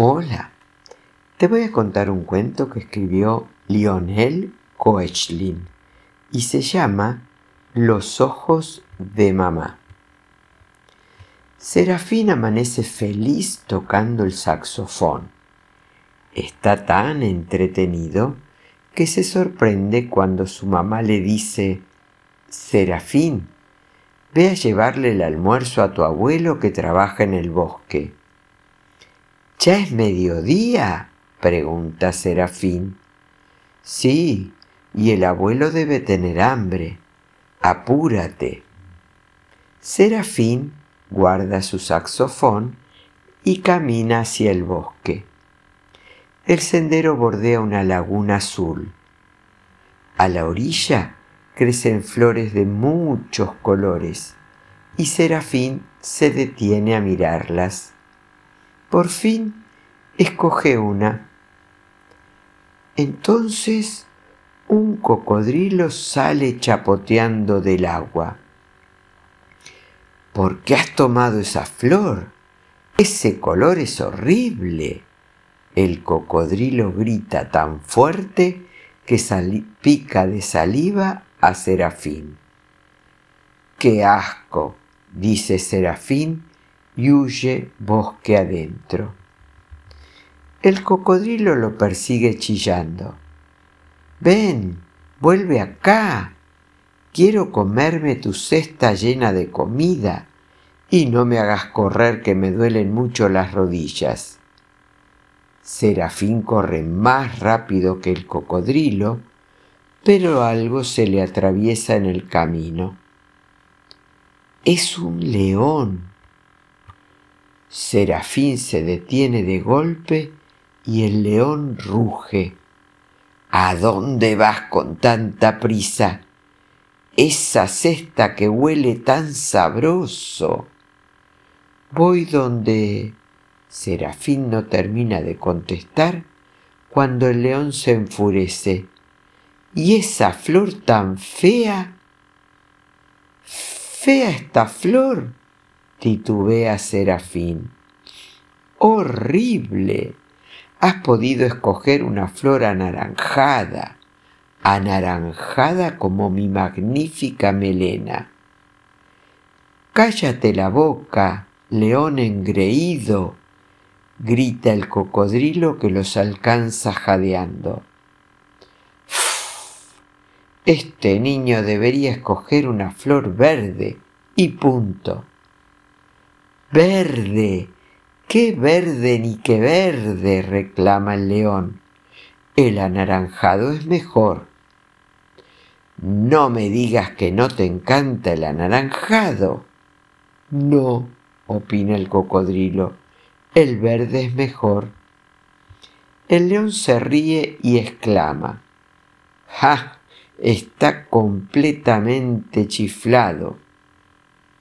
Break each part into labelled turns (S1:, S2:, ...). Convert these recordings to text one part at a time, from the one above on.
S1: Hola, te voy a contar un cuento que escribió Lionel Koechlin y se llama Los ojos de mamá. Serafín amanece feliz tocando el saxofón. Está tan entretenido que se sorprende cuando su mamá le dice, Serafín, ve a llevarle el almuerzo a tu abuelo que trabaja en el bosque. ¿Ya es mediodía? pregunta Serafín. Sí, y el abuelo debe tener hambre. Apúrate. Serafín guarda su saxofón y camina hacia el bosque. El sendero bordea una laguna azul. A la orilla crecen flores de muchos colores y Serafín se detiene a mirarlas. Por fin escoge una. Entonces un cocodrilo sale chapoteando del agua. ¿Por qué has tomado esa flor? Ese color es horrible. El cocodrilo grita tan fuerte que pica de saliva a Serafín. ¡Qué asco! dice Serafín y huye bosque adentro. El cocodrilo lo persigue chillando. Ven, vuelve acá. Quiero comerme tu cesta llena de comida y no me hagas correr que me duelen mucho las rodillas. Serafín corre más rápido que el cocodrilo, pero algo se le atraviesa en el camino. Es un león. Serafín se detiene de golpe y el león ruge. ¿A dónde vas con tanta prisa? Esa cesta que huele tan sabroso. Voy donde... Serafín no termina de contestar cuando el león se enfurece. ¿Y esa flor tan fea? Fea esta flor titubea Serafín. ¡Horrible! Has podido escoger una flor anaranjada, anaranjada como mi magnífica melena. Cállate la boca, león engreído, grita el cocodrilo que los alcanza jadeando. Este niño debería escoger una flor verde y punto. Verde. ¡Qué verde ni qué verde! reclama el león. El anaranjado es mejor. No me digas que no te encanta el anaranjado. No, opina el cocodrilo, el verde es mejor. El león se ríe y exclama, ¡Ja! Está completamente chiflado.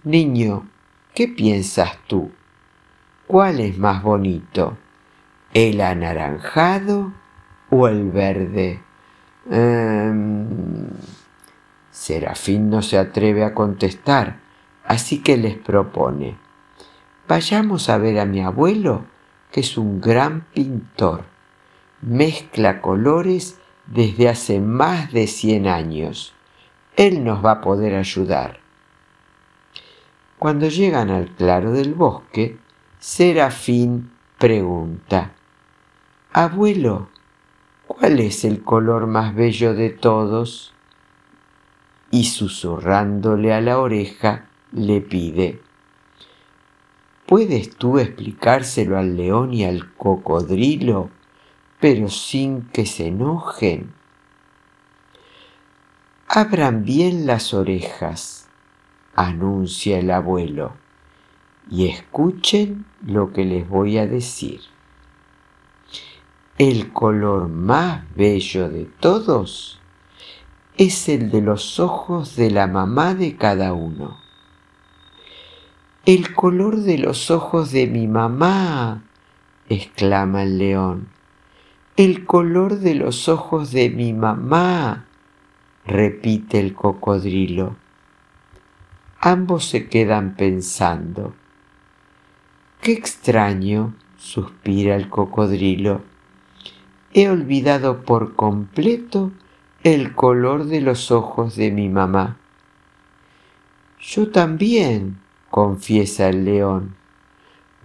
S1: Niño, ¿Qué piensas tú? ¿Cuál es más bonito? ¿El anaranjado o el verde? Em, Serafín no se atreve a contestar, así que les propone, vayamos a ver a mi abuelo, que es un gran pintor. Mezcla colores desde hace más de cien años. Él nos va a poder ayudar. Cuando llegan al claro del bosque, Serafín pregunta, Abuelo, ¿cuál es el color más bello de todos? Y susurrándole a la oreja, le pide, ¿Puedes tú explicárselo al león y al cocodrilo, pero sin que se enojen? Abran bien las orejas anuncia el abuelo, y escuchen lo que les voy a decir. El color más bello de todos es el de los ojos de la mamá de cada uno. El color de los ojos de mi mamá, exclama el león. El color de los ojos de mi mamá, repite el cocodrilo. Ambos se quedan pensando. Qué extraño suspira el cocodrilo. He olvidado por completo el color de los ojos de mi mamá. Yo también, confiesa el león.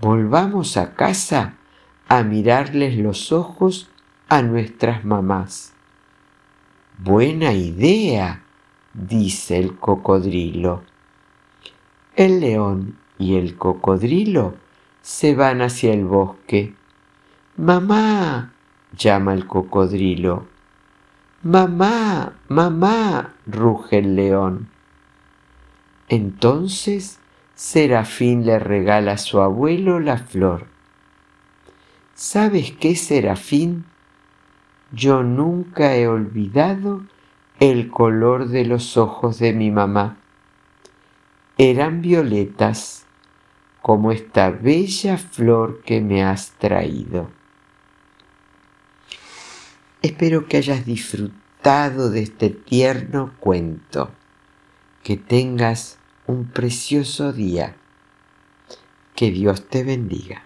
S1: Volvamos a casa a mirarles los ojos a nuestras mamás. Buena idea, dice el cocodrilo. El león y el cocodrilo se van hacia el bosque. Mamá, llama el cocodrilo. Mamá, mamá, ruge el león. Entonces Serafín le regala a su abuelo la flor. ¿Sabes qué, Serafín? Yo nunca he olvidado el color de los ojos de mi mamá. Eran violetas, como esta bella flor que me has traído. Espero que hayas disfrutado de este tierno cuento. Que tengas un precioso día. Que Dios te bendiga.